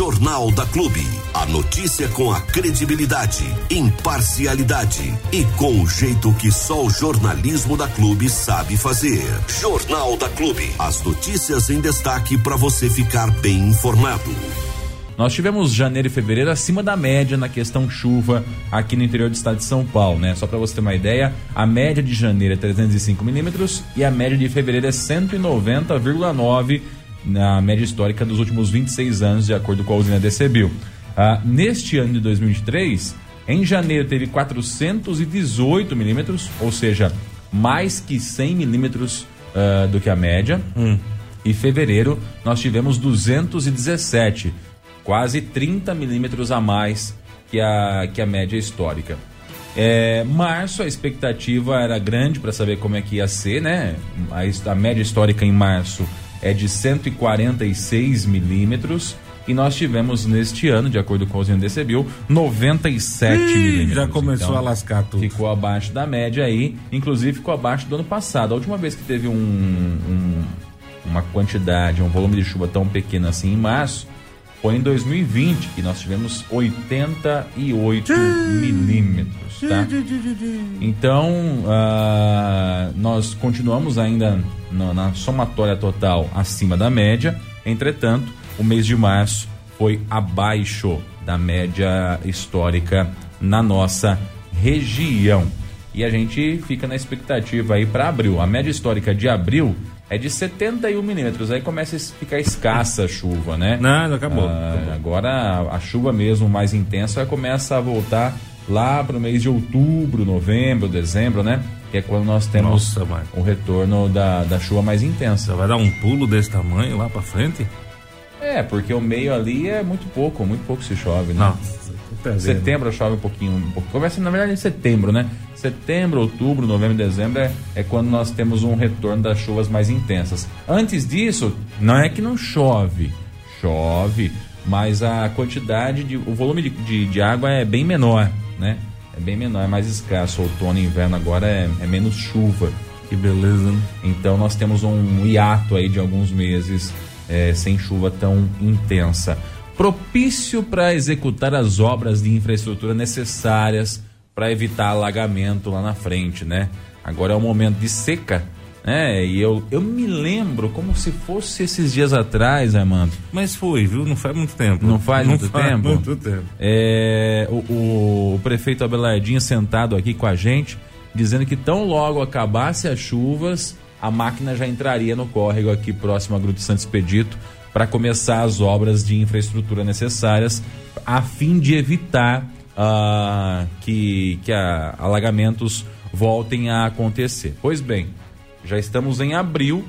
Jornal da Clube. A notícia com a credibilidade, imparcialidade e com o jeito que só o jornalismo da Clube sabe fazer. Jornal da Clube. As notícias em destaque para você ficar bem informado. Nós tivemos janeiro e fevereiro acima da média na questão chuva aqui no interior do estado de São Paulo, né? Só para você ter uma ideia, a média de janeiro é 305 milímetros e a média de fevereiro é 190,9 na média histórica dos últimos 26 anos, de acordo com a usina DCBio. Ah, neste ano de 2023, em janeiro teve 418 milímetros, ou seja, mais que 100 milímetros uh, do que a média. Hum. E fevereiro nós tivemos 217 quase 30 milímetros a mais que a, que a média histórica. É, março, a expectativa era grande para saber como é que ia ser, né? A, a média histórica em março é de 146 milímetros. E nós tivemos neste ano, de acordo com o Zendecebil, 97 Ih, milímetros. Já começou então, a lascar tudo. Ficou abaixo da média aí, inclusive ficou abaixo do ano passado. A última vez que teve um, um, uma quantidade, um volume de chuva tão pequeno assim em março, foi em 2020 que nós tivemos 88 milímetros, tá? Então, uh, nós continuamos ainda na, na somatória total acima da média, entretanto, o mês de março foi abaixo da média histórica na nossa região. E a gente fica na expectativa aí para abril. A média histórica de abril é de 71 milímetros. Aí começa a ficar escassa a chuva, né? Não, acabou, ah, acabou. Agora a chuva mesmo mais intensa começa a voltar lá para o mês de outubro, novembro, dezembro, né? Que é quando nós temos Nossa, o retorno da, da chuva mais intensa. Vai dar um pulo desse tamanho lá para frente? É, porque o meio ali é muito pouco, muito pouco se chove, né? Nossa. Setembro chove um pouquinho, um pouco. Começa na verdade em setembro, né? Setembro, outubro, novembro, dezembro é, é quando nós temos um retorno das chuvas mais intensas. Antes disso, não é que não chove, chove, mas a quantidade de. o volume de, de, de água é bem menor, né? É bem menor, é mais escasso. Outono e inverno agora é, é menos chuva. Que beleza, né? Então nós temos um hiato aí de alguns meses é, sem chuva tão intensa propício para executar as obras de infraestrutura necessárias para evitar alagamento lá na frente, né? Agora é o momento de seca, né? E eu, eu me lembro como se fosse esses dias atrás, Armando. Mas foi, viu? Não faz muito tempo. Não faz Não muito faz tempo? muito tempo. É, o, o, o prefeito Abelardinho sentado aqui com a gente, dizendo que tão logo acabasse as chuvas, a máquina já entraria no córrego aqui próximo a Grupo Santo Expedito para começar as obras de infraestrutura necessárias a fim de evitar uh, que, que a, alagamentos voltem a acontecer. Pois bem, já estamos em abril,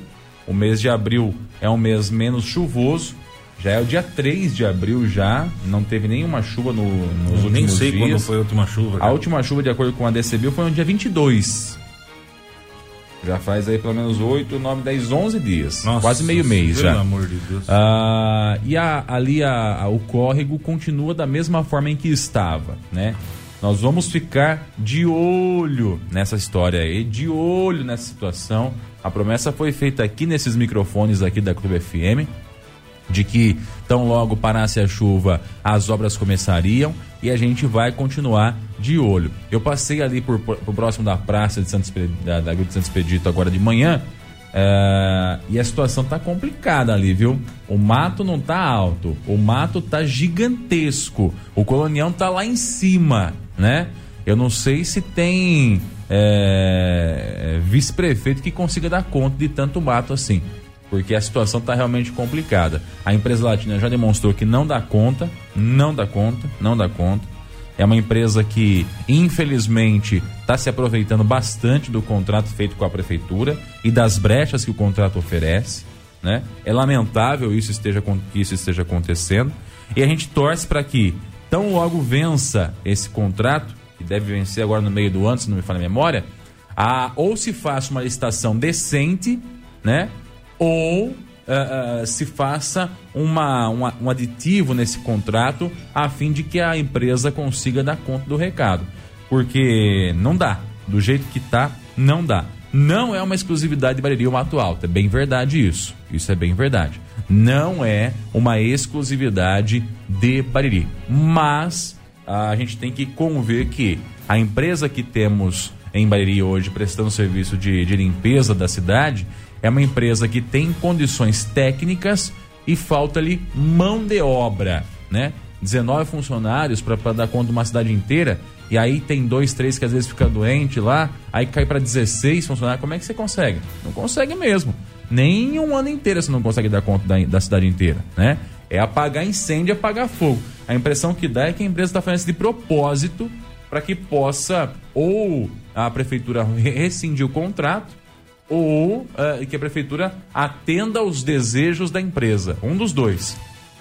o mês de abril é um mês menos chuvoso, já é o dia 3 de abril já, não teve nenhuma chuva no, nos Eu últimos nem sei dias. quando foi a última chuva. Cara. A última chuva, de acordo com a DCBio, foi no dia 22. Já faz aí pelo menos 8, 9, 10, 11 dias. Nossa, quase meio mês pelo já. Pelo amor de Deus. Ah, e a, ali a, a, o córrego continua da mesma forma em que estava, né? Nós vamos ficar de olho nessa história aí, de olho nessa situação. A promessa foi feita aqui nesses microfones aqui da Clube FM de que tão logo parasse a chuva, as obras começariam e a gente vai continuar de olho. Eu passei ali por, por, por próximo da praça de Santos, da, da Gruta de Santos Expedito agora de manhã é, e a situação tá complicada ali, viu? O mato não tá alto, o mato tá gigantesco, o colonião tá lá em cima, né? Eu não sei se tem é, vice-prefeito que consiga dar conta de tanto mato assim porque a situação está realmente complicada. A empresa latina já demonstrou que não dá conta, não dá conta, não dá conta. É uma empresa que, infelizmente, está se aproveitando bastante do contrato feito com a prefeitura e das brechas que o contrato oferece. Né? É lamentável isso esteja, que isso esteja acontecendo. E a gente torce para que, tão logo vença esse contrato, que deve vencer agora no meio do ano, se não me falha a memória, a, ou se faça uma licitação decente, né? Ou uh, uh, se faça uma, uma, um aditivo nesse contrato a fim de que a empresa consiga dar conta do recado. Porque não dá. Do jeito que tá, não dá. Não é uma exclusividade de Bariri o Mato Alto, é bem verdade isso. Isso é bem verdade. Não é uma exclusividade de Bariri. Mas a gente tem que conver que a empresa que temos em Bariri hoje prestando serviço de, de limpeza da cidade é uma empresa que tem condições técnicas e falta-lhe mão de obra, né? 19 funcionários para dar conta de uma cidade inteira e aí tem dois, três que às vezes fica doente lá, aí cai para 16 funcionários. Como é que você consegue? Não consegue mesmo. Nem um ano inteiro você não consegue dar conta da, da cidade inteira, né? É apagar incêndio, apagar fogo. A impressão que dá é que a empresa está fazendo isso de propósito para que possa ou a prefeitura rescindir o contrato ou uh, que a prefeitura atenda aos desejos da empresa. Um dos dois.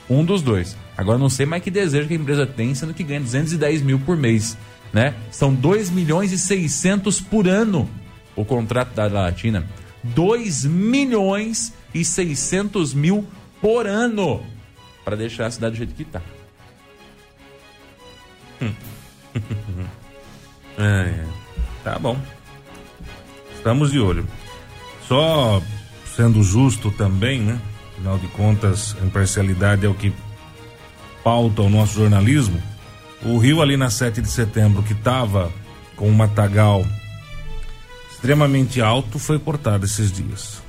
Um dos dois. Agora não sei mais que desejo que a empresa tem, sendo que ganha 210 mil por mês. Né? São 2 milhões e 600 por ano o contrato da Latina. 2 milhões e 600 mil por ano para deixar a cidade do jeito que está. É, é. Tá bom. Estamos de olho. Só sendo justo também, né? Afinal de contas, a imparcialidade é o que pauta o nosso jornalismo. O rio ali na 7 de setembro, que estava com um matagal extremamente alto, foi cortado esses dias.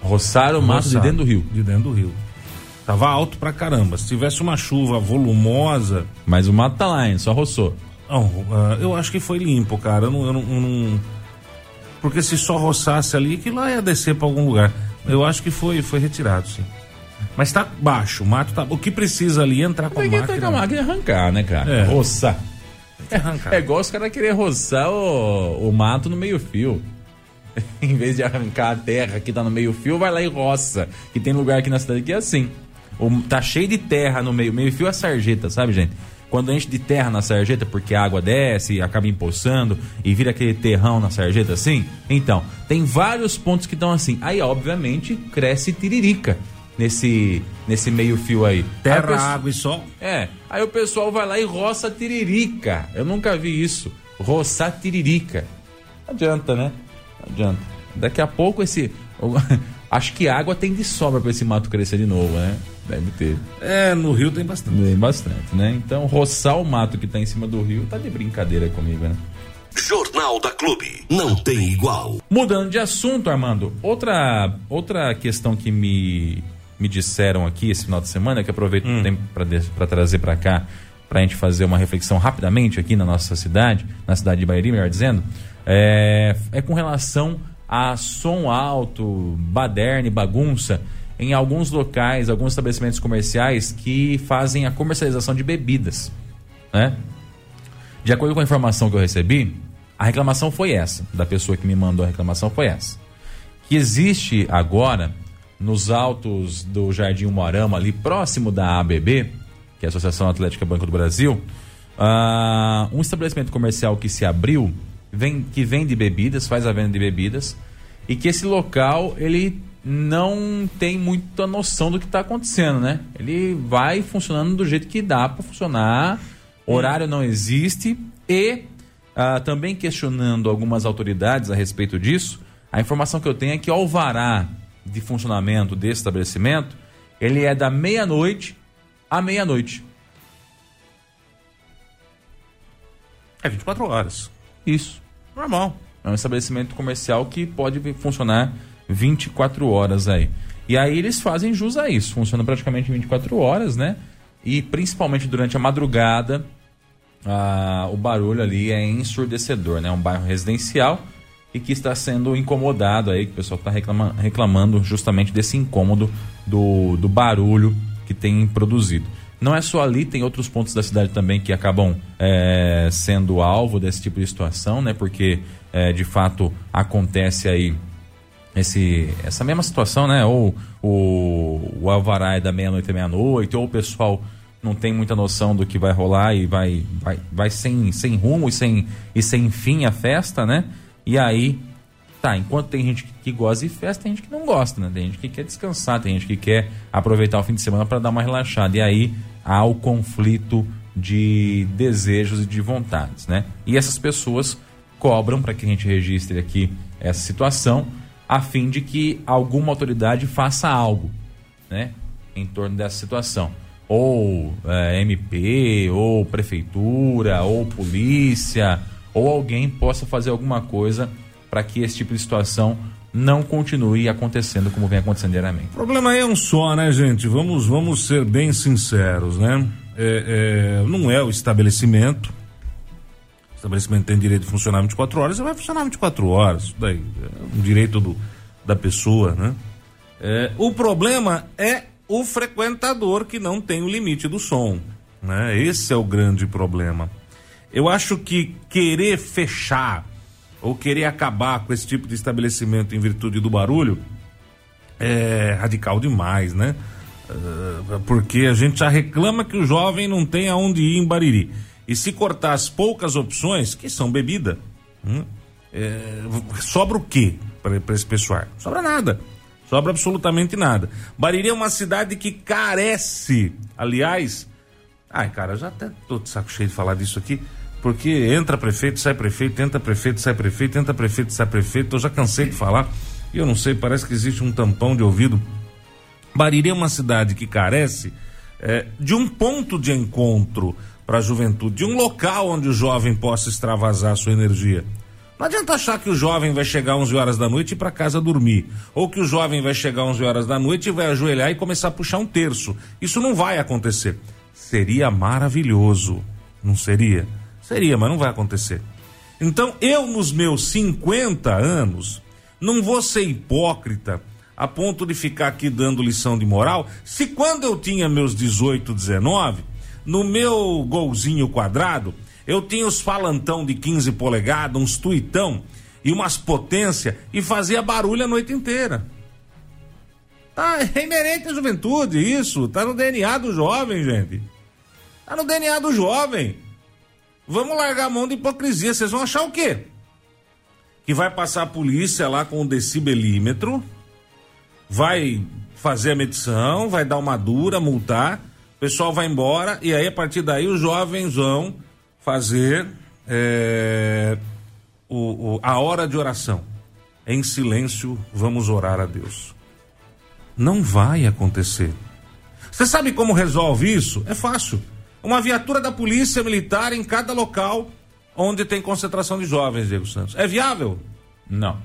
Roçaram o mato de dentro do rio. De dentro do rio. Tava alto pra caramba. Se tivesse uma chuva volumosa. Mas o mato tá lá, hein? Só roçou. Não, uh, eu acho que foi limpo, cara. Eu não, eu não, eu não, Porque se só roçasse ali, que lá ia descer para algum lugar. Eu acho que foi, foi retirado, sim. Mas tá baixo, o mato tá. O que precisa ali é entrar com a máquina. Tem que a máquina arrancar, né, cara? É. Roçar. É, é igual os caras querer roçar o, o mato no meio-fio. em vez de arrancar a terra que tá no meio-fio, vai lá e roça. Que tem lugar aqui na cidade que é assim. O, tá cheio de terra no meio. Meio-fio é sarjeta, sabe, gente? Quando enche de terra na sarjeta, porque a água desce, acaba empoçando e vira aquele terrão na sarjeta assim. Então, tem vários pontos que estão assim. Aí, obviamente, cresce tiririca nesse, nesse meio fio aí. Terra, aí pessoa, água e sol? É. Aí o pessoal vai lá e roça tiririca. Eu nunca vi isso. Roçar tiririca. Não adianta, né? Não adianta. Daqui a pouco esse. Acho que água tem de sobra para esse mato crescer de novo, né? Deve ter. É, no rio tem bastante. Tem bastante, né? Então, roçar o mato que tá em cima do rio tá de brincadeira comigo, né? Jornal da Clube, não tem igual. Mudando de assunto, Armando, outra, outra questão que me, me disseram aqui esse final de semana, que aproveito hum. o tempo para trazer para cá, para a gente fazer uma reflexão rapidamente aqui na nossa cidade, na cidade de Bahia, melhor dizendo, é, é com relação a som alto, baderne, bagunça em alguns locais, alguns estabelecimentos comerciais que fazem a comercialização de bebidas, né? De acordo com a informação que eu recebi, a reclamação foi essa, da pessoa que me mandou a reclamação foi essa. Que existe agora, nos altos do Jardim Moarama, ali próximo da ABB, que é a Associação Atlética Banco do Brasil, uh, um estabelecimento comercial que se abriu, vem, que vende bebidas, faz a venda de bebidas, e que esse local, ele não tem muita noção do que está acontecendo, né? Ele vai funcionando do jeito que dá para funcionar, horário não existe e ah, também questionando algumas autoridades a respeito disso, a informação que eu tenho é que o alvará de funcionamento desse estabelecimento ele é da meia-noite à meia-noite. É 24 horas. Isso. Normal. É um estabelecimento comercial que pode funcionar 24 horas aí. E aí eles fazem jus a isso, funciona praticamente 24 horas, né? E principalmente durante a madrugada, o barulho ali é ensurdecedor, né? Um bairro residencial e que está sendo incomodado aí, que o pessoal está reclama, reclamando justamente desse incômodo do, do barulho que tem produzido. Não é só ali, tem outros pontos da cidade também que acabam é, sendo alvo desse tipo de situação, né? Porque é, de fato acontece aí esse, essa mesma situação, né? Ou o, o alvará é da meia-noite à meia-noite, ou o pessoal não tem muita noção do que vai rolar e vai, vai, vai sem, sem rumo e sem, e sem fim a festa, né? E aí, tá, enquanto tem gente que, que gosta de festa, tem gente que não gosta, né? Tem gente que quer descansar, tem gente que quer aproveitar o fim de semana para dar uma relaxada. E aí há o conflito de desejos e de vontades, né? E essas pessoas cobram para que a gente registre aqui essa situação, a fim de que alguma autoridade faça algo, né, em torno dessa situação. Ou é, MP, ou prefeitura, ou polícia, ou alguém possa fazer alguma coisa para que esse tipo de situação não continue acontecendo como vem acontecendo diariamente. O problema é um só, né, gente? Vamos, vamos ser bem sinceros, né? É, é, não é o estabelecimento. Estabelecimento tem direito de funcionar 24 horas, você vai funcionar 24 horas. Isso daí é um direito do, da pessoa, né? É, o problema é o frequentador que não tem o limite do som. Né? Esse é o grande problema. Eu acho que querer fechar ou querer acabar com esse tipo de estabelecimento em virtude do barulho é radical demais, né? Uh, porque a gente já reclama que o jovem não tem aonde ir em Bariri. E se cortar as poucas opções, que são bebida, hum, é, sobra o quê para esse pessoal? Sobra nada. Sobra absolutamente nada. Bariri é uma cidade que carece, aliás. Ai, cara, já até tô de saco cheio de falar disso aqui porque entra prefeito, sai prefeito, entra prefeito, sai prefeito, entra prefeito, sai prefeito. Eu já cansei de falar e eu não sei, parece que existe um tampão de ouvido. Bariri é uma cidade que carece é, de um ponto de encontro para a juventude, de um local onde o jovem possa extravasar sua energia. Não adianta achar que o jovem vai chegar 11 horas da noite e ir para casa dormir, ou que o jovem vai chegar 11 horas da noite e vai ajoelhar e começar a puxar um terço. Isso não vai acontecer. Seria maravilhoso, não seria? Seria, mas não vai acontecer. Então, eu, nos meus 50 anos, não vou ser hipócrita a ponto de ficar aqui dando lição de moral, se quando eu tinha meus 18, 19, no meu golzinho quadrado, eu tinha os falantão de 15 polegadas, uns tuitão e umas potência e fazia barulho a noite inteira. Tá, é inerente à juventude isso, tá no DNA do jovem, gente. Tá no DNA do jovem. Vamos largar a mão de hipocrisia. Vocês vão achar o quê? Que vai passar a polícia lá com o decibelímetro, vai fazer a medição, vai dar uma dura, multar, o pessoal vai embora e aí a partir daí os jovens vão fazer é, o, o, a hora de oração. Em silêncio, vamos orar a Deus. Não vai acontecer. Você sabe como resolve isso? É fácil uma viatura da polícia militar em cada local onde tem concentração de jovens, Diego Santos. É viável? Não.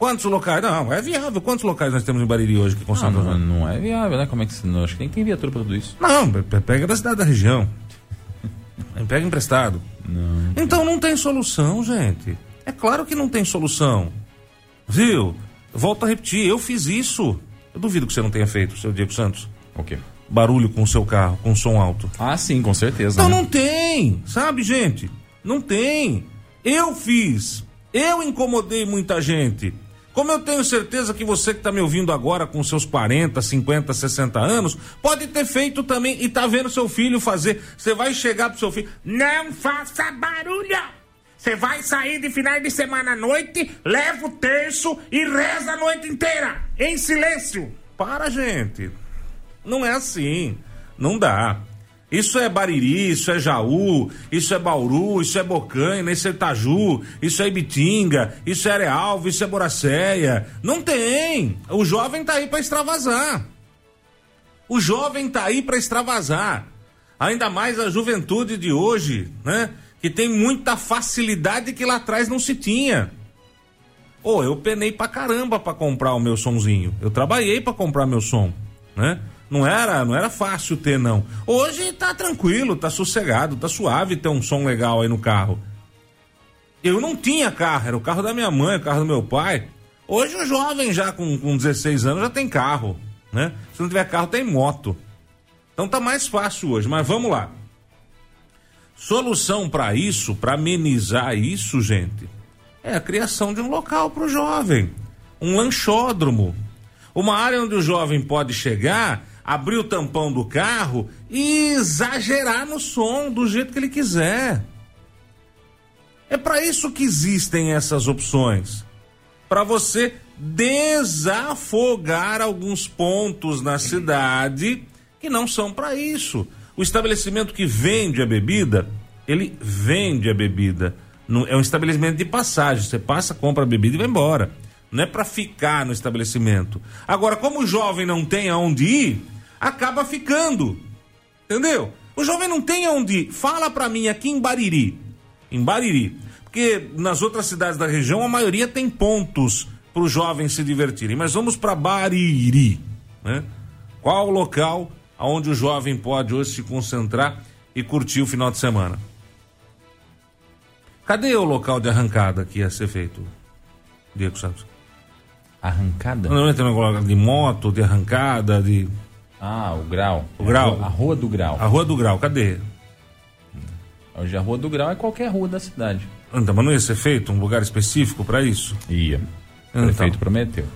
Quantos locais? Não, é viável. Quantos locais nós temos em Bariri hoje que concentram? Não, não, não é viável, né? Como é que se não? Acho que nem tem viatura para tudo isso. Não, pega da cidade da região. pega emprestado. Não. Então não tem solução, gente. É claro que não tem solução. Viu? Volto a repetir, eu fiz isso. Eu duvido que você não tenha feito, seu Diego Santos. O quê? barulho com o seu carro, com som alto? Ah, sim, com certeza. Não, né? não tem, sabe, gente? Não tem. Eu fiz. Eu incomodei muita gente. Como eu tenho certeza que você que está me ouvindo agora com seus 40, 50, 60 anos, pode ter feito também e tá vendo seu filho fazer. Você vai chegar pro seu filho, não faça barulho! Você vai sair de finais de semana à noite, leva o terço e reza a noite inteira, em silêncio. Para, gente. Não é assim. Não dá. Isso é Bariri, isso é Jaú, isso é Bauru, isso é Bocaina, isso é Itaju, isso é Ibitinga, isso é Arealvo, isso é Boracéia. Não tem. O jovem tá aí para extravasar. O jovem tá aí para extravasar. Ainda mais a juventude de hoje, né? Que tem muita facilidade que lá atrás não se tinha. Ô, oh, eu penei pra caramba pra comprar o meu sonzinho. Eu trabalhei para comprar meu som, né? Não era, não era fácil ter, não. Hoje tá tranquilo, tá sossegado, tá suave ter um som legal aí no carro. Eu não tinha carro, era o carro da minha mãe, o carro do meu pai. Hoje o jovem já com, com 16 anos já tem carro, né? Se não tiver carro, tem moto. Então tá mais fácil hoje, mas vamos lá. Solução para isso, para amenizar isso, gente, é a criação de um local para o jovem, um lanchódromo, uma área onde o jovem pode chegar abrir o tampão do carro e exagerar no som do jeito que ele quiser. É para isso que existem essas opções. Para você desafogar alguns pontos na cidade que não são para isso. O estabelecimento que vende a bebida, ele vende a bebida, é um estabelecimento de passagem. Você passa, compra a bebida e vai embora. Não é para ficar no estabelecimento. Agora, como o jovem não tem aonde ir, acaba ficando. Entendeu? O jovem não tem aonde ir. Fala para mim aqui em Bariri. Em Bariri. Porque nas outras cidades da região a maioria tem pontos para os jovens se divertirem. Mas vamos para Bariri. Né? Qual o local onde o jovem pode hoje se concentrar e curtir o final de semana? Cadê o local de arrancada que ia ser feito, Diego Santos? Arrancada? Não, não tem um de moto, de arrancada, de. Ah, o grau. O grau. A rua do grau. A rua do grau, cadê? Hoje a rua do grau é qualquer rua da cidade. Então, mas não ia ser feito um lugar específico para isso? Ia. O Então. prefeito prometeu.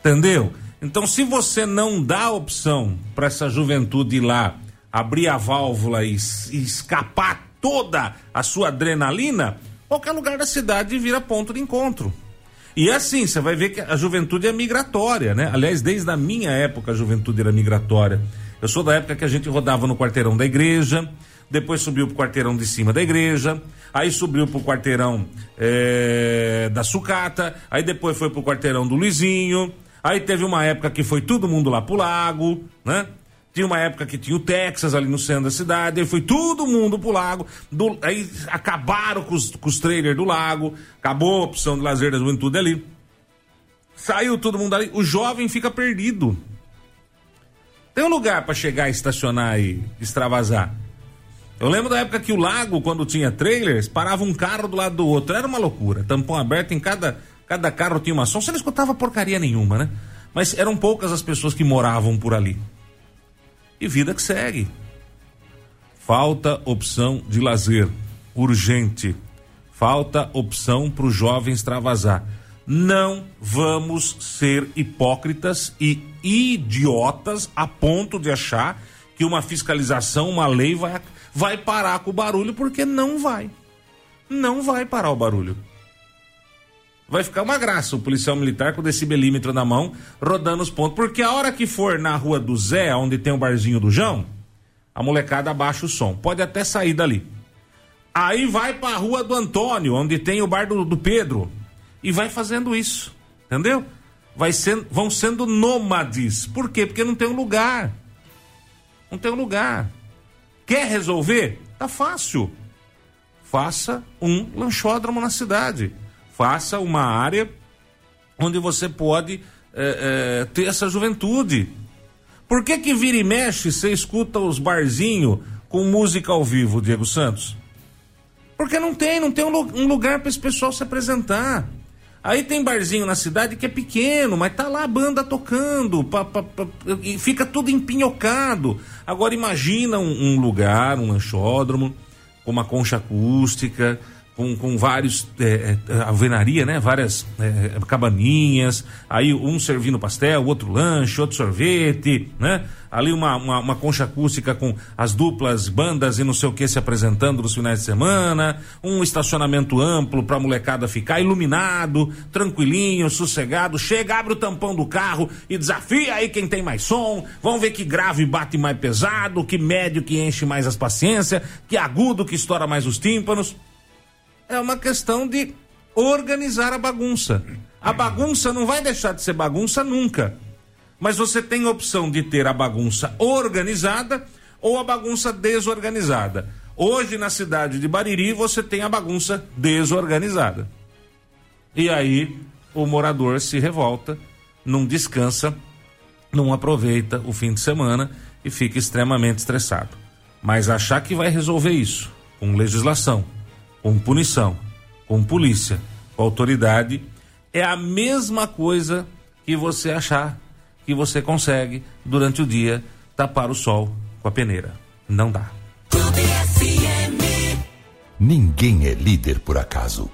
Entendeu? Então, se você não dá opção para essa juventude ir lá, abrir a válvula e, e escapar toda a sua adrenalina, qualquer lugar da cidade vira ponto de encontro. E é assim, você vai ver que a juventude é migratória, né? Aliás, desde a minha época a juventude era migratória. Eu sou da época que a gente rodava no quarteirão da igreja, depois subiu pro quarteirão de cima da igreja, aí subiu pro quarteirão eh, da sucata, aí depois foi pro quarteirão do Luizinho, aí teve uma época que foi todo mundo lá pro lago, né? Tinha uma época que tinha o Texas ali no centro da cidade, aí foi todo mundo pro lago, do- aí acabaram com os, com os trailers do lago, acabou a opção de lazer da juventude ali. Saiu todo mundo ali, o jovem fica perdido. Tem um lugar para chegar, estacionar e extravasar. Eu lembro da época que o lago, quando tinha trailers, parava um carro do lado do outro. Era uma loucura. Tampão aberto em cada, cada carro tinha uma som. Você não escutava porcaria nenhuma, né? Mas eram poucas as pessoas que moravam por ali. E vida que segue. Falta opção de lazer. Urgente. Falta opção para o jovem extravasar. Não vamos ser hipócritas e idiotas a ponto de achar que uma fiscalização, uma lei vai, vai parar com o barulho, porque não vai. Não vai parar o barulho. Vai ficar uma graça o policial militar com o decibelímetro na mão, rodando os pontos. Porque a hora que for na rua do Zé, onde tem o barzinho do João, a molecada abaixa o som. Pode até sair dali. Aí vai pra rua do Antônio, onde tem o bar do, do Pedro. E vai fazendo isso. Entendeu? Vai sendo, vão sendo nômades. Por quê? Porque não tem um lugar. Não tem um lugar. Quer resolver? Tá fácil. Faça um lanchódromo na cidade. Faça uma área onde você pode é, é, ter essa juventude. Por que que vira e mexe você escuta os barzinhos com música ao vivo, Diego Santos? Porque não tem, não tem um, lu- lugar para esse pessoal se apresentar. Aí tem barzinho na cidade que é pequeno, mas tá lá a banda tocando, pa- pa- pa- e fica tudo empinhocado. Agora imagina um, um lugar, um lanchódromo, com uma concha acústica, com, com vários é, é, alvenaria, né? Várias é, cabaninhas, aí um servindo pastel, outro lanche, outro sorvete, né? Ali uma, uma, uma concha acústica com as duplas bandas e não sei o que se apresentando nos finais de semana, um estacionamento amplo pra molecada ficar iluminado, tranquilinho, sossegado, chega, abre o tampão do carro e desafia aí quem tem mais som, vamos ver que grave bate mais pesado, que médio que enche mais as paciências, que agudo que estoura mais os tímpanos é uma questão de organizar a bagunça. A bagunça não vai deixar de ser bagunça nunca. Mas você tem a opção de ter a bagunça organizada ou a bagunça desorganizada. Hoje, na cidade de Bariri, você tem a bagunça desorganizada. E aí, o morador se revolta, não descansa, não aproveita o fim de semana e fica extremamente estressado. Mas achar que vai resolver isso com legislação, com punição, com polícia, com autoridade, é a mesma coisa que você achar que você consegue durante o dia tapar o sol com a peneira. Não dá. Ninguém é líder por acaso.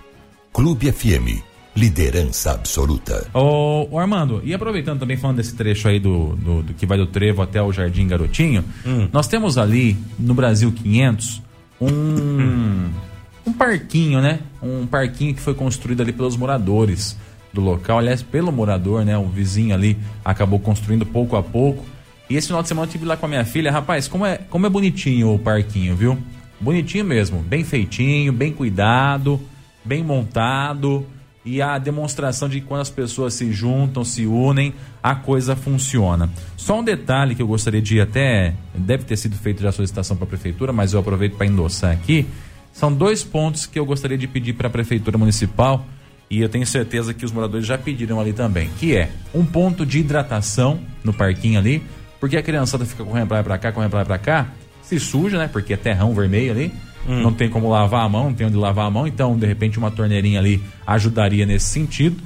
Clube FM, liderança absoluta. Ô, ô, Armando, e aproveitando também falando desse trecho aí do, do, do que vai do Trevo até o Jardim Garotinho, nós temos ali no Brasil 500 um um parquinho, né? Um parquinho que foi construído ali pelos moradores do local, aliás, pelo morador, né? O vizinho ali acabou construindo pouco a pouco. E esse final de semana eu tive lá com a minha filha, rapaz, como é, como é bonitinho o parquinho, viu? Bonitinho mesmo, bem feitinho, bem cuidado. bem montado e a demonstração de quando as pessoas se juntam, se unem, a coisa funciona. Só um detalhe que eu gostaria de até deve ter sido feito já a solicitação para a prefeitura, mas eu aproveito para endossar aqui. São dois pontos que eu gostaria de pedir para a prefeitura municipal e eu tenho certeza que os moradores já pediram ali também, que é um ponto de hidratação no parquinho ali, porque a criançada fica correndo pra lá pra cá, correndo pra lá pra cá, se suja, né? Porque é terrão vermelho ali, hum. não tem como lavar a mão, não tem onde lavar a mão, então de repente uma torneirinha ali ajudaria nesse sentido.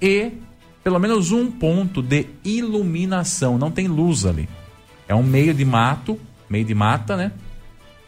E pelo menos um ponto de iluminação, não tem luz ali. É um meio de mato, meio de mata, né?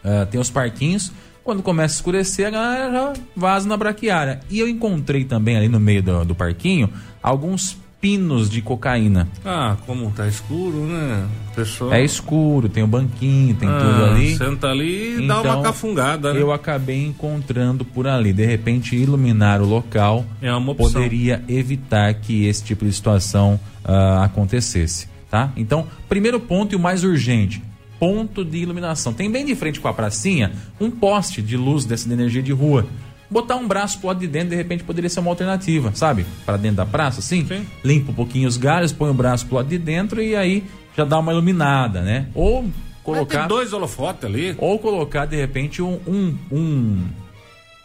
Uh, tem os parquinhos, quando começa a escurecer, a galera já vaza na braquiária. E eu encontrei também ali no meio do, do parquinho alguns pinos de cocaína. Ah, como tá escuro, né? Pessoal... É escuro, tem o banquinho, tem ah, tudo ali. Senta ali e então, dá uma então, cafungada, né? Eu acabei encontrando por ali. De repente, iluminar o local é poderia evitar que esse tipo de situação uh, acontecesse, tá? Então, primeiro ponto e o mais urgente, ponto de iluminação. Tem bem de frente com a pracinha um poste de luz dessa de energia de rua. Botar um braço pro lado de dentro, de repente, poderia ser uma alternativa, sabe? Para dentro da praça, assim. Sim. Limpa um pouquinho os galhos, põe o braço pro lado de dentro e aí já dá uma iluminada, né? Ou colocar. tem dois holofotes ali. Ou colocar, de repente, um, um, um,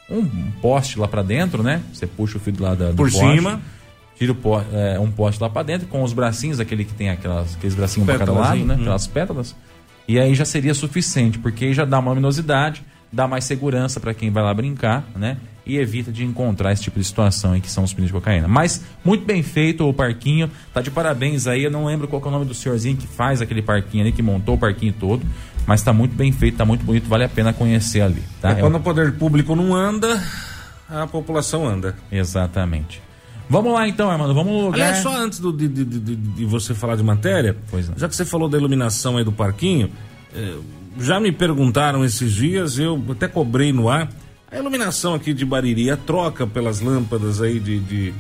um poste lá para dentro, né? Você puxa o fio lado da, do Por poste, cima. Tira é, um poste lá para dentro com os bracinhos, aquele que tem aquelas, aqueles bracinhos para cada lado, né? Hum. Aquelas pétalas e aí já seria suficiente, porque aí já dá uma luminosidade, dá mais segurança para quem vai lá brincar, né? E evita de encontrar esse tipo de situação em que são os pinos de cocaína. Mas muito bem feito o parquinho, tá de parabéns aí. Eu não lembro qual é o nome do senhorzinho que faz aquele parquinho ali, que montou o parquinho todo, mas tá muito bem feito, tá muito bonito, vale a pena conhecer ali. Tá? É, quando é o poder público não anda, a população anda. Exatamente. Vamos lá então, Armando, vamos no lugar. Aliás, só antes do, de, de, de, de, você falar de matéria, já que você falou da iluminação aí do parquinho, eh, já me perguntaram esses dias, eu até cobrei no ar, a iluminação aqui de Bariri, a troca pelas lâmpadas aí de, de,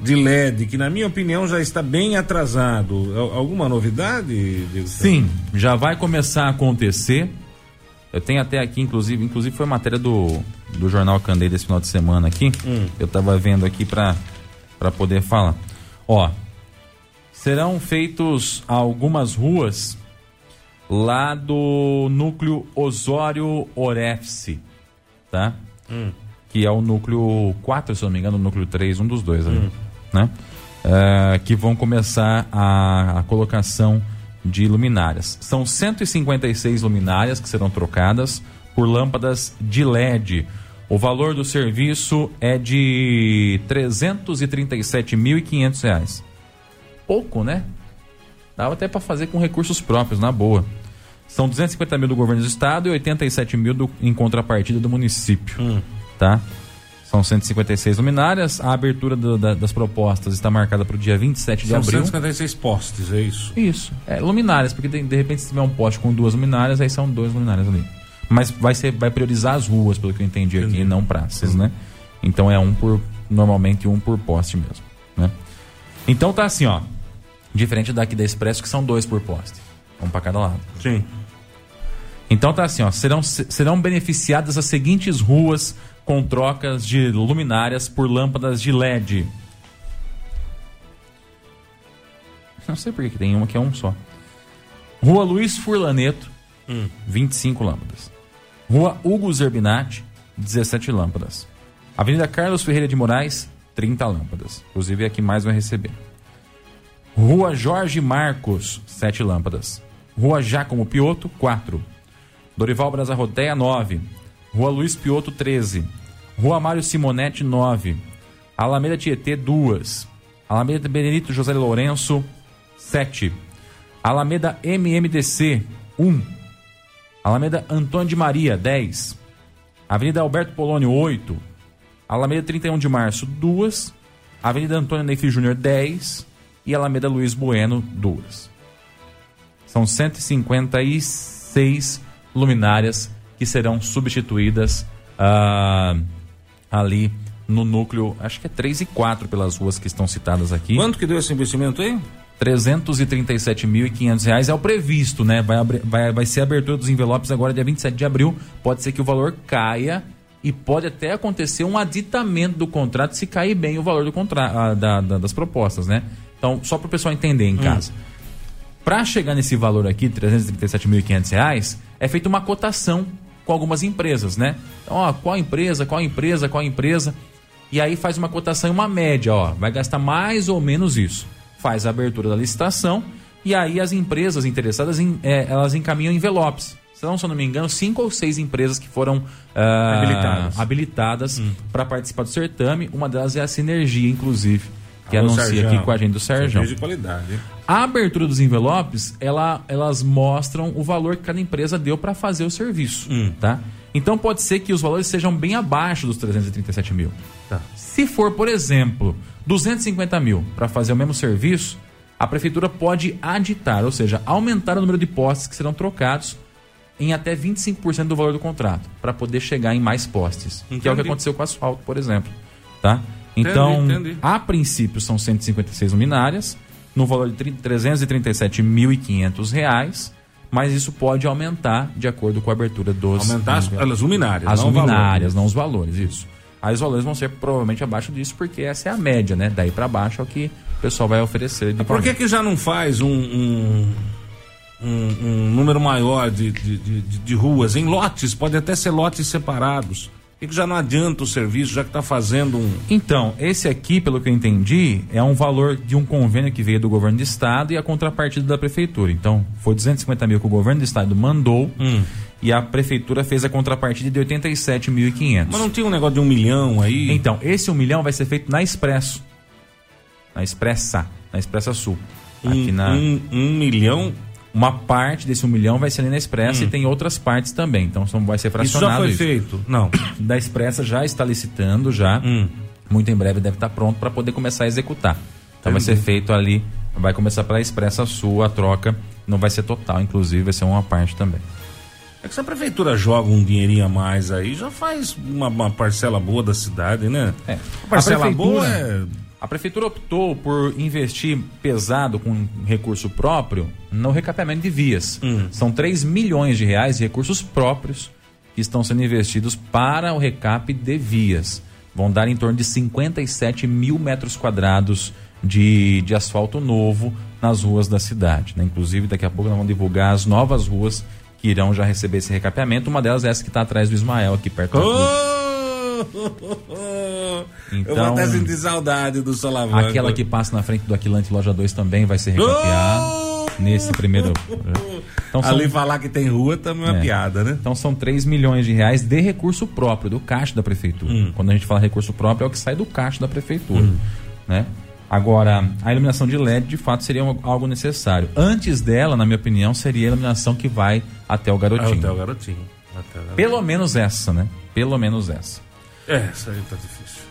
de LED, que na minha opinião já está bem atrasado. Alguma novidade? Sim, já vai começar a acontecer. Eu tenho até aqui, inclusive, inclusive foi matéria do, do Jornal Candei desse final de semana aqui. Hum. Eu estava vendo aqui para para poder falar. Ó, serão feitos algumas ruas lá do núcleo Osório Orefse, tá? Hum. Que é o núcleo 4, se eu não me engano, o núcleo 3, um dos dois ali, hum. né? É, que vão começar a, a colocação de luminárias. São 156 luminárias que serão trocadas por lâmpadas de LED o valor do serviço é de R$ 337.500. Pouco, né? Dava até para fazer com recursos próprios, na boa. São 250 mil do governo do estado e 87 mil do, em contrapartida do município. Hum. Tá? São 156 luminárias. A abertura do, da, das propostas está marcada para o dia 27 de São abril. São 156 postes, é isso? Isso. É, luminárias, porque de, de repente se tiver um poste com duas luminárias, aí são duas luminárias ali. Mas vai, ser, vai priorizar as ruas, pelo que eu entendi aqui, e não praças, né? Então é um por. Normalmente um por poste mesmo. Né? Então tá assim, ó. Diferente daqui da Expresso, que são dois por poste. Um para cada lado. Sim. Então tá assim, ó. Serão, serão beneficiadas as seguintes ruas com trocas de luminárias por lâmpadas de LED. Não sei por que tem uma que é um só. Rua Luiz Furlaneto, hum. 25 lâmpadas. Rua Hugo Zerbinati, 17 lâmpadas. Avenida Carlos Ferreira de Moraes, 30 lâmpadas. Inclusive é a que mais vai receber. Rua Jorge Marcos, 7 lâmpadas. Rua Giacomo Pioto, 4. Dorival Braza Rodeia, 9. Rua Luiz Pioto, 13. Rua Mário Simonetti, 9. Alameda Tietê, 2. Alameda Benedito José Lourenço, 7. Alameda MMDC, 1. Alameda Antônio de Maria, 10. Avenida Alberto Polônio, 8. Alameda 31 de Março, 2. Avenida Antônio Neif Júnior, 10. E Alameda Luiz Bueno, 2. São 156 luminárias que serão substituídas uh, ali no núcleo, acho que é 3 e 4 pelas ruas que estão citadas aqui. Quanto que deu esse investimento aí? 337.500 reais é o previsto, né? Vai, vai, vai ser a abertura dos envelopes agora dia 27 de abril. Pode ser que o valor caia e pode até acontecer um aditamento do contrato se cair bem o valor do contrato da, da, das propostas, né? Então, só para o pessoal entender em hum. casa. Para chegar nesse valor aqui, R$ 337.500, é feita uma cotação com algumas empresas, né? Então, ó, qual empresa, qual empresa, qual empresa. E aí faz uma cotação e uma média, ó. Vai gastar mais ou menos isso. Faz a abertura da licitação e aí as empresas interessadas, em, é, elas encaminham envelopes. São, se eu não me engano, cinco ou seis empresas que foram uh, habilitadas, habilitadas hum. para participar do certame. Uma delas é a Sinergia, inclusive que Alô, anuncia Sarjão. aqui com a gente do Sérgio. de qualidade. A abertura dos envelopes, ela, elas mostram o valor que cada empresa deu para fazer o serviço, hum. tá? Então pode ser que os valores sejam bem abaixo dos 337 mil. Tá. Se for, por exemplo, 250 mil para fazer o mesmo serviço, a prefeitura pode aditar, ou seja, aumentar o número de postes que serão trocados em até 25% do valor do contrato, para poder chegar em mais postes. Entendi. Que é o que aconteceu com o asfalto, por exemplo. Tá? Então, entendi, entendi. a princípio são 156 luminárias, no valor de R$ 337.500, mas isso pode aumentar de acordo com a abertura dos. Aumentar as, as luminárias. As não luminárias, não os valores, isso. Aí os valores vão ser provavelmente abaixo disso, porque essa é a média, né? Daí para baixo é o que o pessoal vai oferecer. Por que, que já não faz um, um, um, um número maior de, de, de, de ruas em lotes? Pode até ser lotes separados e que já não adianta o serviço, já que está fazendo um. Então, esse aqui, pelo que eu entendi, é um valor de um convênio que veio do governo do estado e a contrapartida da prefeitura. Então, foi 250 mil que o governo do estado mandou. Hum. E a prefeitura fez a contrapartida de 87.500. Mas não tinha um negócio de um milhão aí? Então, esse um milhão vai ser feito na Expresso. Na Expressa. Na Expressa Sul. Um, aqui na... um, um milhão uma parte desse um milhão vai ser ali na Expressa hum. e tem outras partes também. Então são, vai ser fracionado. Isso já foi isso. feito? Não. Da Expressa já está licitando, já. Hum. Muito em breve deve estar pronto para poder começar a executar. Então Entendi. vai ser feito ali, vai começar pela Expressa Sul a troca. Não vai ser total, inclusive, vai ser uma parte também. É que se a prefeitura joga um dinheirinho a mais aí, já faz uma, uma parcela boa da cidade, né? É. A parcela a boa é a prefeitura optou por investir pesado com recurso próprio no recapeamento de vias. Hum. São 3 milhões de reais de recursos próprios que estão sendo investidos para o recap de vias. Vão dar em torno de 57 mil metros quadrados de, de asfalto novo nas ruas da cidade. Né? Inclusive, daqui a pouco nós vamos divulgar as novas ruas que irão já receber esse recapeamento. Uma delas é essa que está atrás do Ismael, aqui perto oh! do então, eu vou até sentir saudade do Solavanco. Aquela que passa na frente do Aquilante Loja 2 também vai ser recapeada. Oh! Nesse primeiro. Então, são... Ali falar que tem rua também é uma é. piada, né? Então são 3 milhões de reais de recurso próprio, do caixa da prefeitura. Hum. Quando a gente fala recurso próprio, é o que sai do caixa da prefeitura. Hum. Né? Agora, a iluminação de LED de fato seria algo necessário. Antes dela, na minha opinião, seria a iluminação que vai até o garotinho. Até o garotinho. Até o garotinho. Pelo menos essa, né? Pelo menos essa. É, essa aí tá difícil.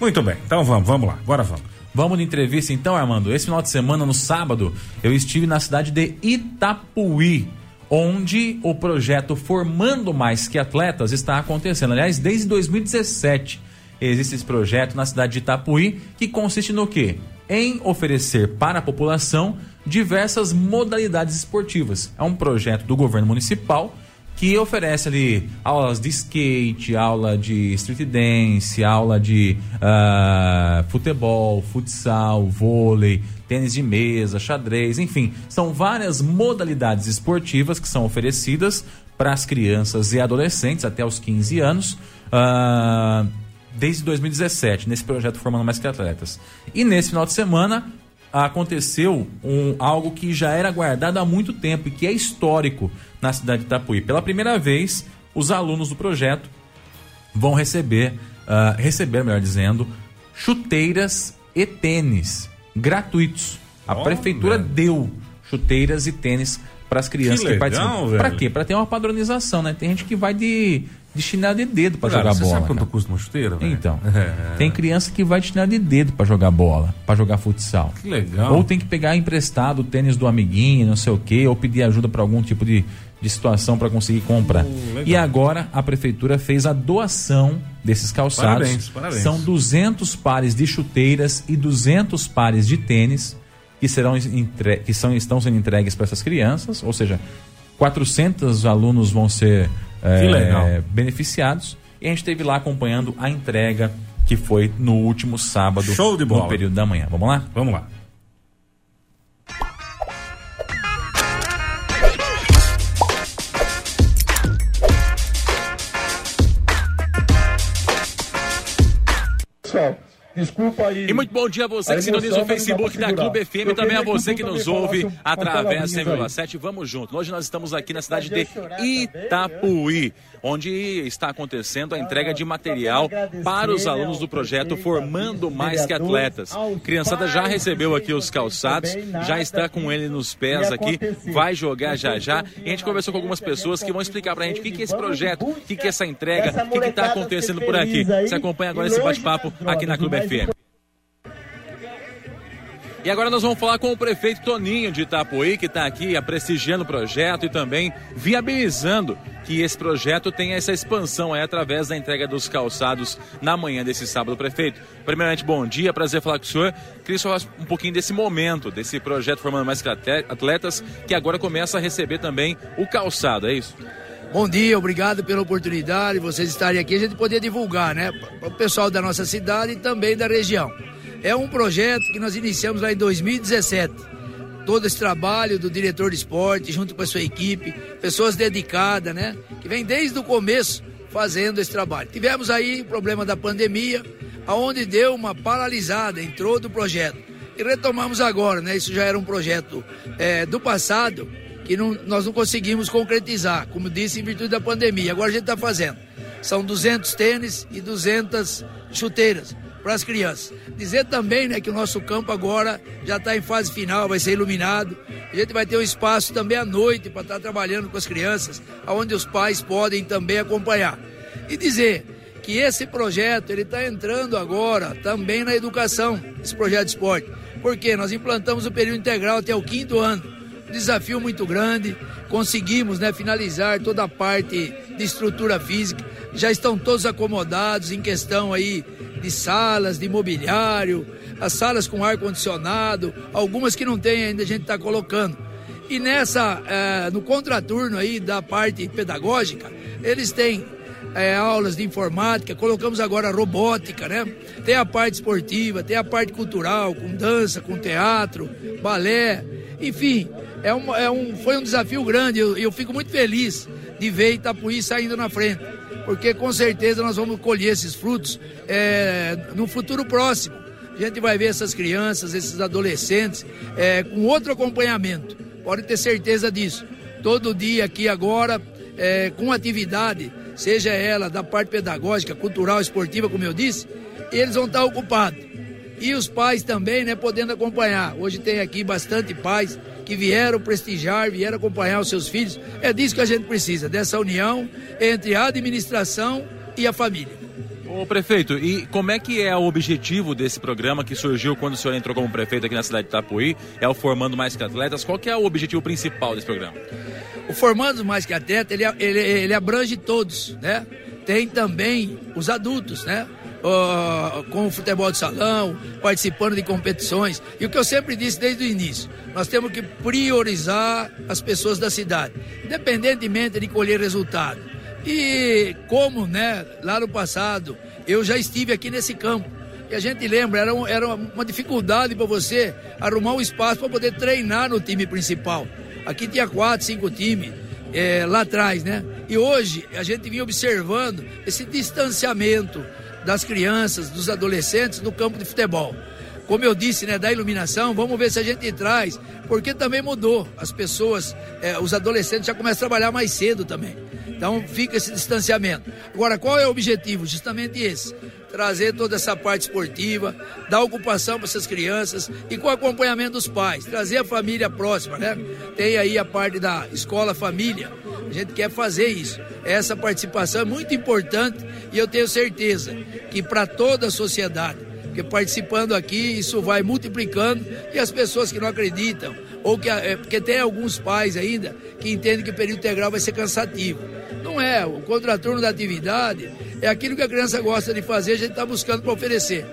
Muito bem, então vamos, vamos lá, agora vamos. Vamos de entrevista então, Armando. Esse final de semana, no sábado, eu estive na cidade de Itapuí, onde o projeto Formando Mais Que Atletas está acontecendo. Aliás, desde 2017 existe esse projeto na cidade de Itapuí, que consiste no quê? Em oferecer para a população diversas modalidades esportivas. É um projeto do governo municipal que oferece ali aulas de skate, aula de street dance, aula de uh, futebol, futsal, vôlei, tênis de mesa, xadrez, enfim, são várias modalidades esportivas que são oferecidas para as crianças e adolescentes até os 15 anos. Uh, desde 2017, nesse projeto Formando Mais Que Atletas. E nesse final de semana, aconteceu um, algo que já era guardado há muito tempo e que é histórico na cidade de Itapuí. Pela primeira vez, os alunos do projeto vão receber, uh, receber, melhor dizendo, chuteiras e tênis gratuitos. A oh, prefeitura velho. deu chuteiras e tênis para as crianças que, que participam. Para quê? Para ter uma padronização, né? Tem gente que vai de de chinelo de dedo para jogar você bola. Sabe quanto cara. custa uma chuteira? Véio? Então, é. tem criança que vai de chinelo de dedo para jogar bola, para jogar futsal. Que legal. Ou tem que pegar emprestado o tênis do amiguinho, não sei o quê, ou pedir ajuda para algum tipo de, de situação para conseguir comprar. Uh, e agora a prefeitura fez a doação desses calçados. Parabéns, parabéns. São 200 pares de chuteiras e 200 pares de tênis que serão entre... que são estão sendo entregues para essas crianças, ou seja, 400 alunos vão ser é, beneficiados E a gente esteve lá acompanhando a entrega que foi no último sábado, Show de bola. no período da manhã. Vamos lá? Vamos lá. Pessoal, desculpa aí. E muito bom dia a você A que sintoniza o Facebook da. Clube FM Eu e também a que você que nos ouve através da palavrinha 100,7. Vamos junto. Hoje nós estamos aqui na cidade de Itapuí, onde está acontecendo a entrega de material para os alunos do projeto Formando Mais que Atletas. Criançada já recebeu aqui os calçados, já está com ele nos pés aqui, vai jogar já já. E a gente conversou com algumas pessoas que vão explicar pra gente o que, que é esse projeto, o que, que é essa entrega, o que está acontecendo por aqui. Você acompanha agora esse bate-papo aqui na Clube FM. E agora nós vamos falar com o prefeito Toninho de Itapuí, que está aqui prestigiando o projeto e também viabilizando que esse projeto tenha essa expansão aí através da entrega dos calçados na manhã desse sábado, prefeito. Primeiramente, bom dia, prazer falar com o senhor. Queria falar um pouquinho desse momento, desse projeto Formando Mais Atletas, que agora começa a receber também o calçado, é isso? Bom dia, obrigado pela oportunidade, vocês estarem aqui, a gente poder divulgar, né, para o pessoal da nossa cidade e também da região. É um projeto que nós iniciamos lá em 2017. Todo esse trabalho do diretor de esporte, junto com a sua equipe, pessoas dedicadas, né, que vem desde o começo fazendo esse trabalho. Tivemos aí o problema da pandemia, aonde deu uma paralisada, entrou do projeto. E retomamos agora, né, isso já era um projeto é, do passado, que não, nós não conseguimos concretizar, como disse, em virtude da pandemia. Agora a gente está fazendo. São 200 tênis e 200 chuteiras para as crianças. Dizer também né, que o nosso campo agora já está em fase final, vai ser iluminado. A gente vai ter um espaço também à noite para estar tá trabalhando com as crianças, onde os pais podem também acompanhar. E dizer que esse projeto ele está entrando agora também na educação, esse projeto de esporte. Porque nós implantamos o período integral até o quinto ano desafio muito grande. Conseguimos né, finalizar toda a parte de estrutura física. Já estão todos acomodados em questão aí de salas, de mobiliário, as salas com ar condicionado, algumas que não tem ainda a gente está colocando. E nessa, eh, no contraturno aí da parte pedagógica, eles têm é, aulas de informática, colocamos agora robótica, né? Tem a parte esportiva, tem a parte cultural, com dança, com teatro, balé, enfim, é um, é um, foi um desafio grande. Eu, eu fico muito feliz de ver Itapuí saindo na frente, porque com certeza nós vamos colher esses frutos é, no futuro próximo. A gente vai ver essas crianças, esses adolescentes é, com outro acompanhamento. Pode ter certeza disso. Todo dia aqui agora, é, com atividade, seja ela da parte pedagógica, cultural, esportiva, como eu disse, eles vão estar ocupados. E os pais também, né, podendo acompanhar. Hoje tem aqui bastante pais que vieram prestigiar, vieram acompanhar os seus filhos. É disso que a gente precisa, dessa união entre a administração e a família. Ô prefeito, e como é que é o objetivo desse programa que surgiu quando o senhor entrou como prefeito aqui na cidade de Itapuí? É o Formando Mais que Atletas. Qual que é o objetivo principal desse programa? O Formando Mais que Atleta, ele, ele, ele abrange todos, né? Tem também os adultos, né? Uh, com o futebol de salão, participando de competições. E o que eu sempre disse desde o início, nós temos que priorizar as pessoas da cidade, independentemente de colher resultado. E como, né, lá no passado, eu já estive aqui nesse campo. E a gente lembra, era, um, era uma dificuldade para você arrumar um espaço para poder treinar no time principal. Aqui tinha quatro, cinco times é, lá atrás, né? E hoje a gente vinha observando esse distanciamento das crianças, dos adolescentes do campo de futebol. Como eu disse, né, da iluminação, vamos ver se a gente traz, porque também mudou. As pessoas, é, os adolescentes já começam a trabalhar mais cedo também. Então fica esse distanciamento. Agora, qual é o objetivo? Justamente esse: trazer toda essa parte esportiva, dar ocupação para essas crianças e com acompanhamento dos pais, trazer a família próxima, né? Tem aí a parte da escola família. A gente quer fazer isso. Essa participação é muito importante e eu tenho certeza que para toda a sociedade, porque participando aqui isso vai multiplicando e as pessoas que não acreditam ou que é, porque tem alguns pais ainda que entendem que o período integral vai ser cansativo. Não é, o contraturno da atividade é aquilo que a criança gosta de fazer, a gente está buscando para oferecer.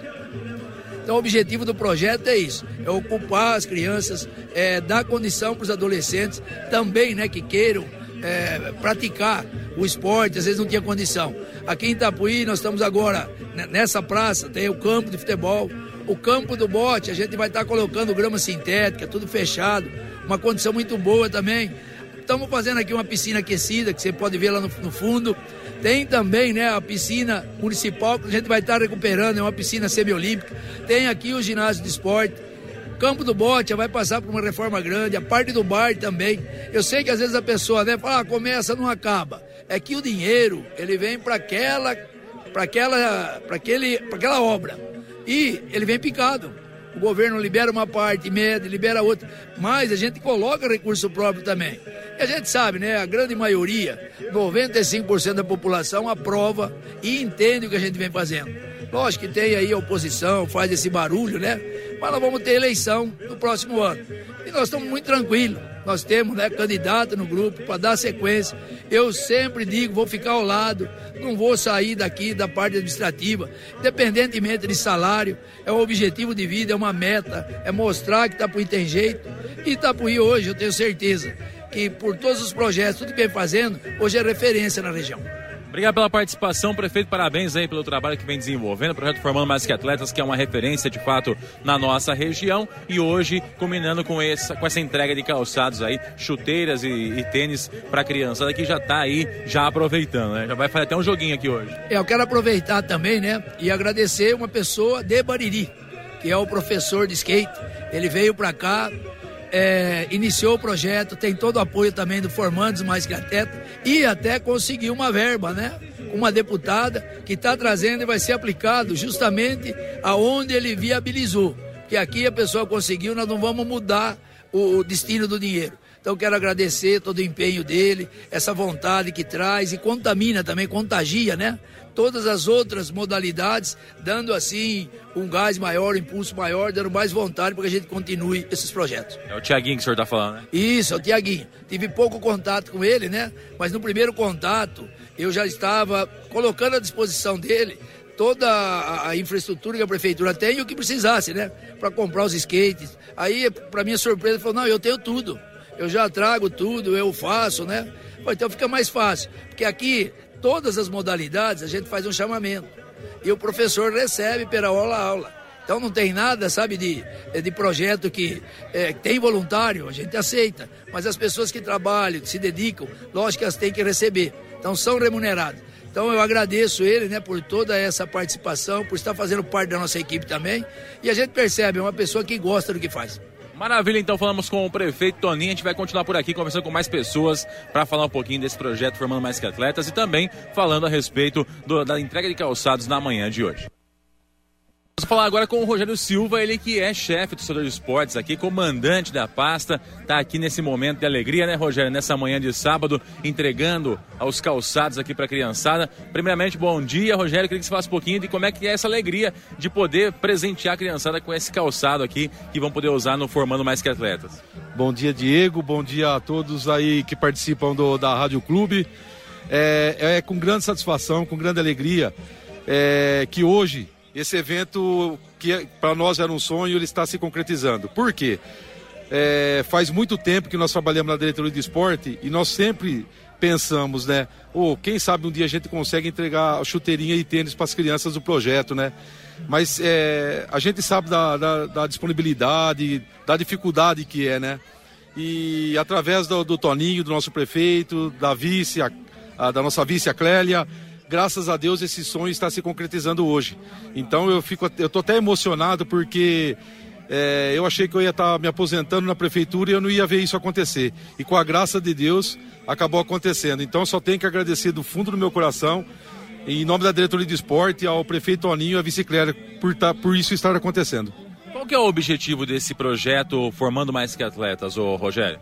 Então, o objetivo do projeto é isso: é ocupar as crianças, é, dar condição para os adolescentes também, né, que queiram é, praticar o esporte, às vezes não tinha condição. Aqui em Itapuí, nós estamos agora nessa praça, tem o campo de futebol, o campo do bote, a gente vai estar colocando grama sintética, tudo fechado, uma condição muito boa também. Estamos fazendo aqui uma piscina aquecida, que você pode ver lá no, no fundo. Tem também né, a piscina municipal, que a gente vai estar recuperando, é uma piscina semiolímpica. Tem aqui o ginásio de esporte. Campo do Bote vai passar por uma reforma grande, a parte do bar também. Eu sei que às vezes a pessoa né, fala, ah, começa, não acaba. É que o dinheiro, ele vem para aquela, para aquela, para aquele, para aquela obra. E ele vem picado. O governo libera uma parte, mede, libera outra, mas a gente coloca recurso próprio também. E a gente sabe, né? A grande maioria, 95% da população aprova e entende o que a gente vem fazendo. Lógico que tem aí a oposição, faz esse barulho, né? Mas nós vamos ter eleição no próximo ano. E nós estamos muito tranquilos. Nós temos né, candidato no grupo para dar sequência. Eu sempre digo, vou ficar ao lado, não vou sair daqui da parte administrativa, independentemente de salário. É um objetivo de vida, é uma meta, é mostrar que Itapuí tem jeito. E Itapuí hoje, eu tenho certeza que por todos os projetos, tudo que vem fazendo, hoje é referência na região. Obrigado pela participação, prefeito. Parabéns aí pelo trabalho que vem desenvolvendo. O projeto Formando Mais Que Atletas, que é uma referência de fato na nossa região. E hoje, combinando com essa, com essa entrega de calçados aí, chuteiras e, e tênis para a criançada que já está aí, já aproveitando, né? Já vai fazer até um joguinho aqui hoje. É, eu quero aproveitar também, né? E agradecer uma pessoa de Bariri, que é o professor de skate. Ele veio para cá, é, iniciou o projeto, tem todo o apoio também do Formandos Mais Atleta e até conseguiu uma verba, né? Uma deputada que está trazendo e vai ser aplicado justamente aonde ele viabilizou. Que aqui a pessoa conseguiu, nós não vamos mudar o destino do dinheiro. Então quero agradecer todo o empenho dele, essa vontade que traz e contamina também, contagia, né? todas as outras modalidades, dando assim um gás maior, um impulso maior, dando mais vontade para que a gente continue esses projetos. É o Tiaguinho que o senhor está falando, né? Isso, é o Tiaguinho. Tive pouco contato com ele, né? Mas no primeiro contato eu já estava colocando à disposição dele toda a, infraestrutura que a prefeitura tem e o que precisasse, né? Para comprar os skates. Aí, para minha surpresa, ele falou: não, eu tenho tudo. Eu já trago tudo, eu faço, né? Então fica mais fácil. Porque aqui todas as modalidades a gente faz um chamamento. E o professor recebe pela aula aula. Então não tem nada, sabe, de, de projeto que é, tem voluntário, a gente aceita. Mas as pessoas que trabalham, que se dedicam, lógico que elas têm que receber. Então são remuneradas. Então eu agradeço ele, né, por toda essa participação, por estar fazendo parte da nossa equipe também. E a gente percebe, é uma pessoa que gosta do que faz. Maravilha, então falamos com o prefeito Toninho. A gente vai continuar por aqui conversando com mais pessoas para falar um pouquinho desse projeto Formando Mais Que Atletas e também falando a respeito do, da entrega de calçados na manhã de hoje. Vamos falar agora com o Rogério Silva, ele que é chefe do setor de esportes aqui, comandante da pasta, está aqui nesse momento de alegria, né, Rogério? Nessa manhã de sábado, entregando aos calçados aqui para a criançada. Primeiramente, bom dia, Rogério. Queria que você falasse um pouquinho de como é que é essa alegria de poder presentear a criançada com esse calçado aqui que vão poder usar no Formando Mais Que Atletas. Bom dia, Diego. Bom dia a todos aí que participam do, da Rádio Clube. É, é com grande satisfação, com grande alegria é, que hoje esse evento que para nós era um sonho, ele está se concretizando. Por quê? É, faz muito tempo que nós trabalhamos na diretoria de esporte e nós sempre pensamos, né? Ou oh, quem sabe um dia a gente consegue entregar chuteirinha e tênis para as crianças do projeto, né? Mas é, a gente sabe da, da, da, disponibilidade, da dificuldade que é, né? E através do, do Toninho, do nosso prefeito, da vice, a, a, da nossa vice, a Clélia, graças a Deus esse sonho está se concretizando hoje. Então eu fico, eu tô até emocionado porque é, eu achei que eu ia estar me aposentando na prefeitura e eu não ia ver isso acontecer. E com a graça de Deus acabou acontecendo. Então só tenho que agradecer do fundo do meu coração, em nome da diretoria de esporte, ao prefeito Toninho e à vice-clera por, tá, por isso estar acontecendo. Qual que é o objetivo desse projeto Formando Mais Que Atletas, ô Rogério?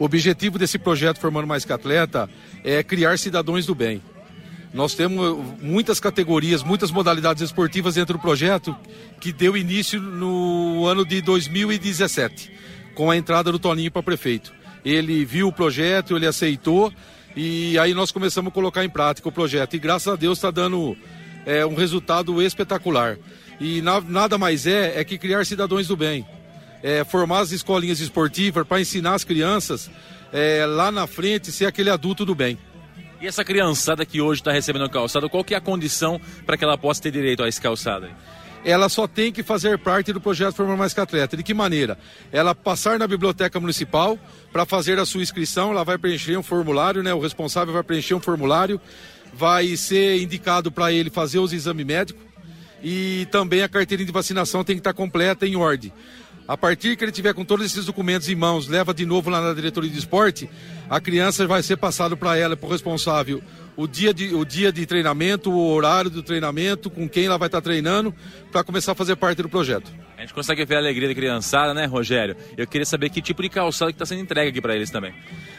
O objetivo desse projeto Formando Mais Que Atleta é criar cidadãos do bem. Nós temos muitas categorias, muitas modalidades esportivas dentro do projeto que deu início no ano de 2017, com a entrada do Toninho para prefeito. Ele viu o projeto, ele aceitou e aí nós começamos a colocar em prática o projeto. E graças a Deus está dando é, um resultado espetacular. E na, nada mais é é que criar cidadãos do bem. É, formar as escolinhas esportivas para ensinar as crianças é, lá na frente ser aquele adulto do bem. E essa criançada que hoje está recebendo o calçado, qual que é a condição para que ela possa ter direito a esse calçado? Aí? ela só tem que fazer parte do projeto Formar Mais que Atleta. De que maneira? Ela passar na biblioteca municipal para fazer a sua inscrição, ela vai preencher um formulário, né? O responsável vai preencher um formulário, vai ser indicado para ele fazer os exames médicos e também a carteirinha de vacinação tem que estar completa em ordem. A partir que ele tiver com todos esses documentos em mãos, leva de novo lá na diretoria de esporte, a criança vai ser passado para ela, para o responsável, o dia, de, o dia de treinamento, o horário do treinamento, com quem ela vai estar treinando, para começar a fazer parte do projeto. A gente consegue ver a alegria da criançada, né, Rogério? Eu queria saber que tipo de calçado que está sendo entregue aqui para eles também.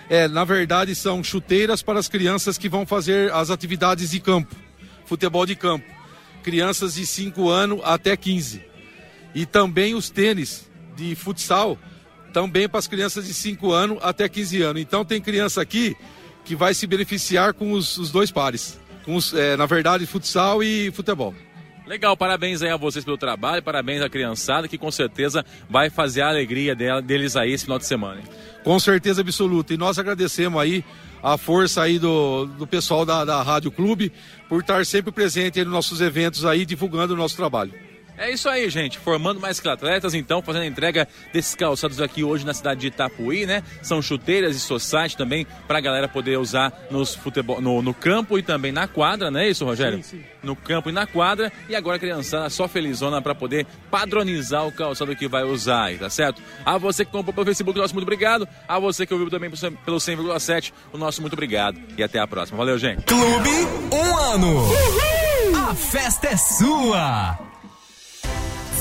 É, na verdade, são chuteiras para as crianças que vão fazer as atividades de campo, futebol de campo. Crianças de 5 anos até 15. E também os tênis de futsal, também para as crianças de 5 anos até 15 anos. Então tem criança aqui que vai se beneficiar com os, os dois pares. Com os, é, na verdade, futsal e futebol. Legal, parabéns aí a vocês pelo trabalho, parabéns à criançada que com certeza vai fazer a alegria dela, deles aí esse final de semana. Hein? Com certeza absoluta. E nós agradecemos aí a força aí do, do pessoal da, da Rádio Clube por estar sempre presente nos nossos eventos aí, divulgando o nosso trabalho. É isso aí, gente. Formando mais que atletas, então, fazendo a entrega desses calçados aqui hoje na cidade de Itapuí, né? São chuteiras e society também para a galera poder usar nos futebol, no, no, campo e também na quadra, não é isso, Rogério? Sim, sim. No campo e na quadra. E agora a criançada só felizona para poder padronizar o calçado que vai usar aí, tá certo? A você que comprou pelo Facebook, nosso muito obrigado. A você que ouviu também pelo 100,7, o nosso muito obrigado. E até a próxima. Valeu, gente. Clube Um Ano. Uhul. A festa é sua.